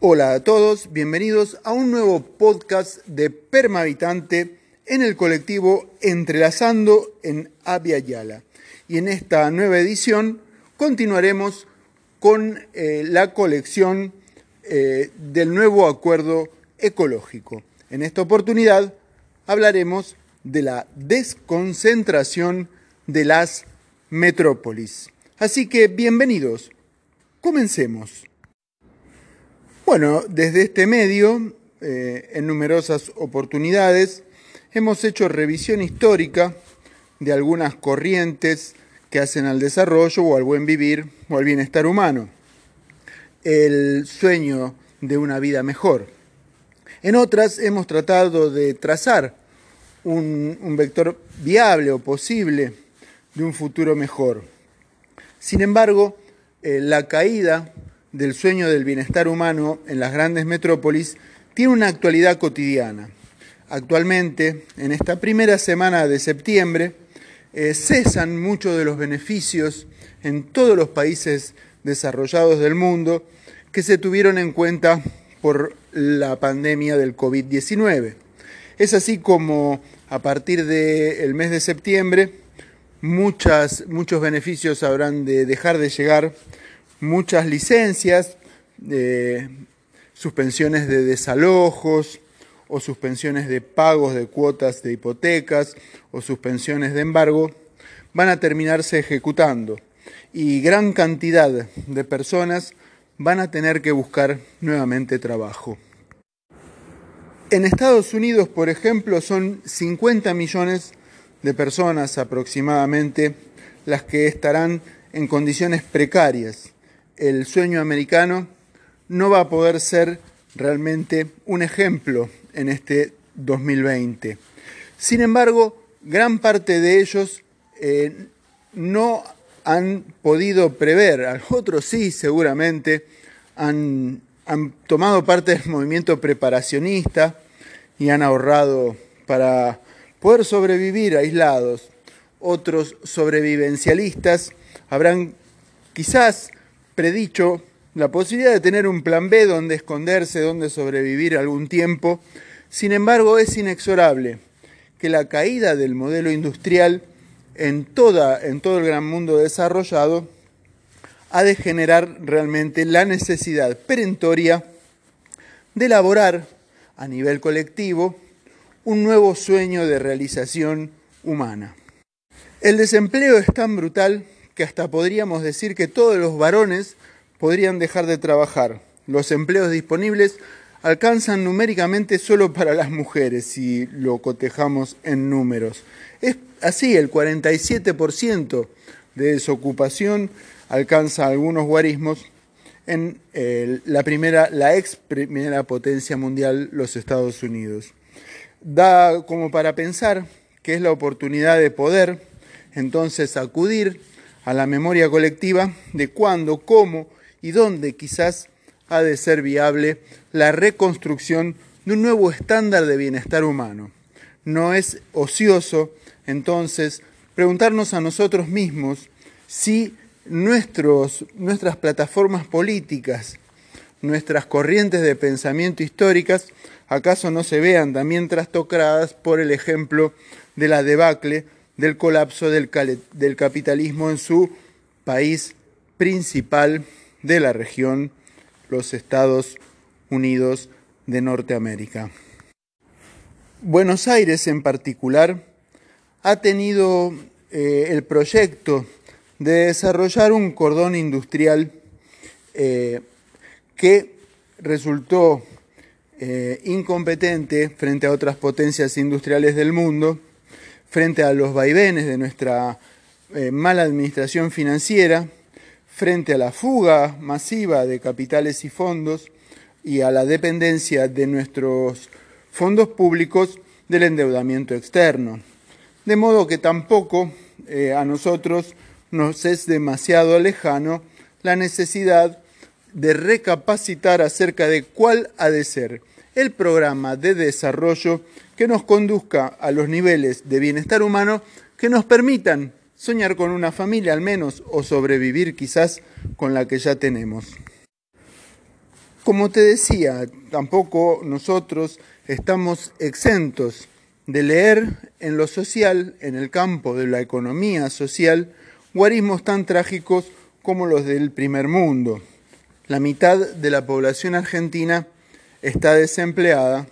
Hola a todos, bienvenidos a un nuevo podcast de Permahabitante en el colectivo Entrelazando en Abya Yala. Y en esta nueva edición continuaremos con eh, la colección eh, del nuevo acuerdo ecológico. En esta oportunidad hablaremos de la desconcentración de las metrópolis. Así que bienvenidos. Comencemos. Bueno, desde este medio, eh, en numerosas oportunidades, hemos hecho revisión histórica de algunas corrientes que hacen al desarrollo o al buen vivir o al bienestar humano. El sueño de una vida mejor. En otras hemos tratado de trazar un, vector viable o posible de un futuro mejor. Sin embargo, eh, la caída del sueño del bienestar humano en las grandes metrópolis tiene una actualidad cotidiana. Actualmente, en esta primera semana de septiembre, eh, cesan muchos de los beneficios en todos los países desarrollados del mundo que se tuvieron en cuenta por la pandemia del COVID-19. Es así como a partir del mes de septiembre muchas, muchos beneficios habrán de dejar de llegar muchas licencias, suspensiones de desalojos o suspensiones de pagos de cuotas de hipotecas o suspensiones de embargo van a terminarse ejecutando y gran cantidad de personas van a tener que buscar nuevamente trabajo. En Estados Unidos, por ejemplo, son 50 millones de personas aproximadamente las que estarán en condiciones precarias el sueño americano no va a poder ser realmente un ejemplo en este 2020. Sin embargo, gran parte de ellos eh, no han podido prever, otros sí seguramente han, han tomado parte del movimiento preparacionista y han ahorrado para poder sobrevivir aislados. Otros sobrevivencialistas habrán quizás predicho la posibilidad de tener un plan B donde esconderse, donde sobrevivir algún tiempo. Sin embargo, es inexorable que la caída del modelo industrial en, toda, en todo el gran mundo desarrollado ha de generar realmente la necesidad perentoria de elaborar a nivel colectivo un nuevo sueño de realización humana. El desempleo es tan brutal que hasta podríamos decir que todos los varones podrían dejar de trabajar. Los empleos disponibles alcanzan numéricamente solo para las mujeres, si lo cotejamos en números. Es así, el 47% de desocupación alcanza algunos guarismos en la, primera, la ex primera potencia mundial, los Estados Unidos. Da como para pensar que es la oportunidad de poder entonces acudir a la memoria colectiva de cuándo, cómo y dónde quizás ha de ser viable la reconstrucción de un nuevo estándar de bienestar humano. No es ocioso, entonces, preguntarnos a nosotros mismos si nuestros, nuestras plataformas políticas, nuestras corrientes de pensamiento históricas, acaso no se vean también trastocadas por el ejemplo de la debacle del colapso del, capitalismo en su país principal de la región, los Estados Unidos de Norteamérica. Buenos Aires en particular ha tenido eh, el proyecto de desarrollar un cordón industrial eh, que resultó eh, incompetente frente a otras potencias industriales del mundo frente a los vaivenes de nuestra eh, mala administración financiera, frente a la fuga masiva de capitales y fondos y a la dependencia de nuestros fondos públicos del endeudamiento externo. De modo que tampoco eh, a nosotros nos es demasiado lejano la necesidad de recapacitar acerca de cuál ha de ser el programa de desarrollo que nos conduzca a los niveles de bienestar humano que nos permitan soñar con una familia al menos o sobrevivir quizás con la que ya tenemos. como te decía, tampoco nosotros estamos exentos de leer en lo social, en el campo de la economía social, guarismos tan trágicos como los del primer mundo. La mitad de la población argentina está desempleada,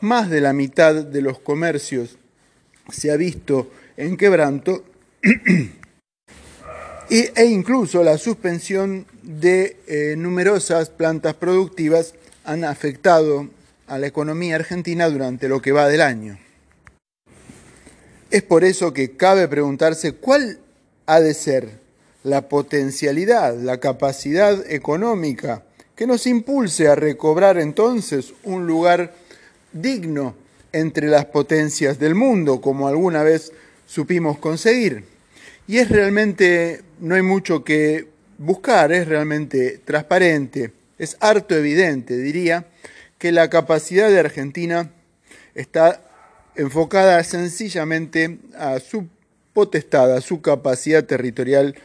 más de la mitad de los comercios se ha visto en quebranto e incluso la suspensión de eh, numerosas plantas productivas han afectado a la economía argentina durante lo que va del año. Es por eso que cabe preguntarse cuál ha de ser la potencialidad, la capacidad económica que nos impulse a recobrar entonces un lugar digno entre las potencias del mundo, como alguna vez supimos conseguir. Y es realmente, no hay mucho que buscar, es realmente transparente, es harto evidente, diría, que la capacidad de Argentina está enfocada sencillamente a su potestad, a su capacidad territorial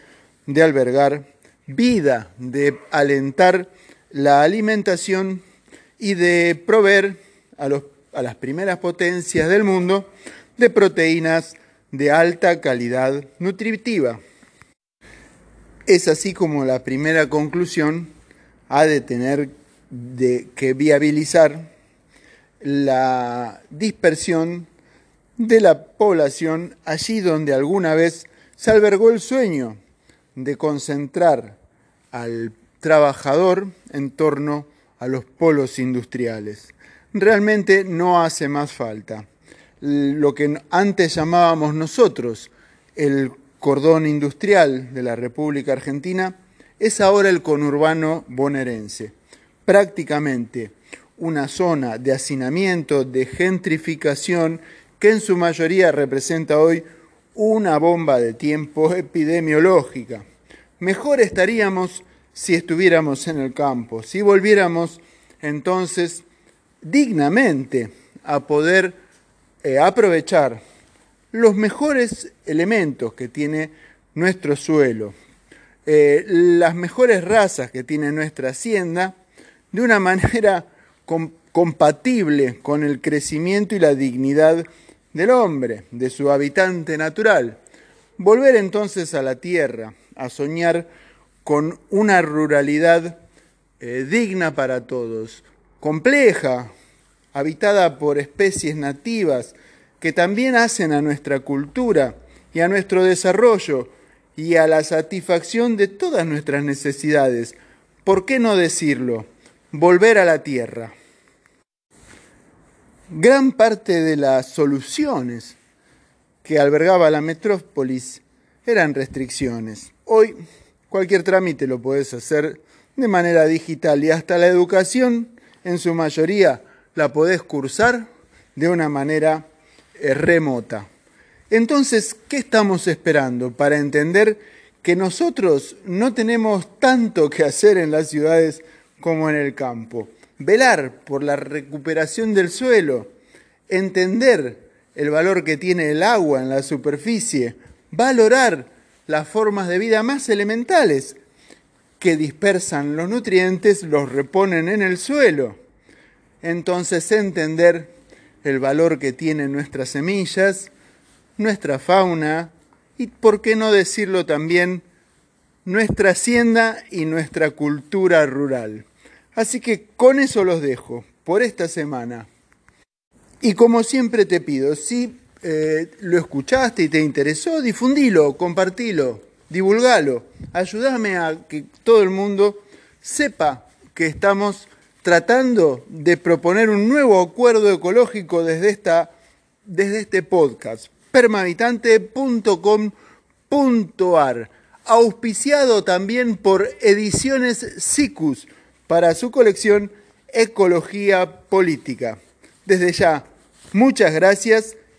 de albergar vida, de alentar la alimentación y de proveer a, los, a las primeras potencias del mundo de proteínas de alta calidad nutritiva. Es así como la primera conclusión ha de tener de que viabilizar la dispersión de la población allí donde alguna vez se albergó el sueño de concentrar al trabajador en torno a los polos industriales. Realmente no hace más falta. Lo que antes llamábamos nosotros el cordón industrial de la República Argentina es ahora el conurbano bonaerense. Prácticamente una zona de hacinamiento, de gentrificación, que en su mayoría representa hoy una bomba de tiempo epidemiológica. Mejor estaríamos si estuviéramos en el campo, si volviéramos entonces dignamente a poder eh, aprovechar los mejores elementos que tiene nuestro suelo, eh, las mejores razas que tiene nuestra hacienda, de una manera compatible con el crecimiento y la dignidad del hombre, de su habitante natural. Volver entonces a la tierra, a soñar con una ruralidad eh, digna para todos, compleja, habitada por especies nativas que también hacen a nuestra cultura y a nuestro desarrollo y a la satisfacción de todas nuestras necesidades. ¿Por qué no decirlo? Volver a la tierra. Gran parte de las soluciones que albergaba la metrópolis eran restricciones. Hoy cualquier trámite lo puedes hacer de manera digital y hasta la educación en su mayoría la podés cursar de una manera eh, remota. Entonces, ¿qué estamos esperando para entender que nosotros no tenemos tanto que hacer en las ciudades como en el campo? velar por la recuperación del suelo, entender el valor que tiene el agua en la superficie, valorar las formas de vida más elementales que dispersan los nutrientes, los reponen en el suelo. Entonces entender el valor que tienen nuestras semillas, nuestra fauna y, por qué no decirlo también, nuestra hacienda y nuestra cultura rural. Así que con eso los dejo por esta semana. Y como siempre te pido, si eh, lo escuchaste y te interesó, difundilo, compartilo, divulgalo. Ayúdame a que todo el mundo sepa que estamos tratando de proponer un nuevo acuerdo ecológico desde, esta, desde este podcast, permahabitante.com.ar, auspiciado también por Ediciones SICUS para su colección Ecología Política. Desde ya, muchas gracias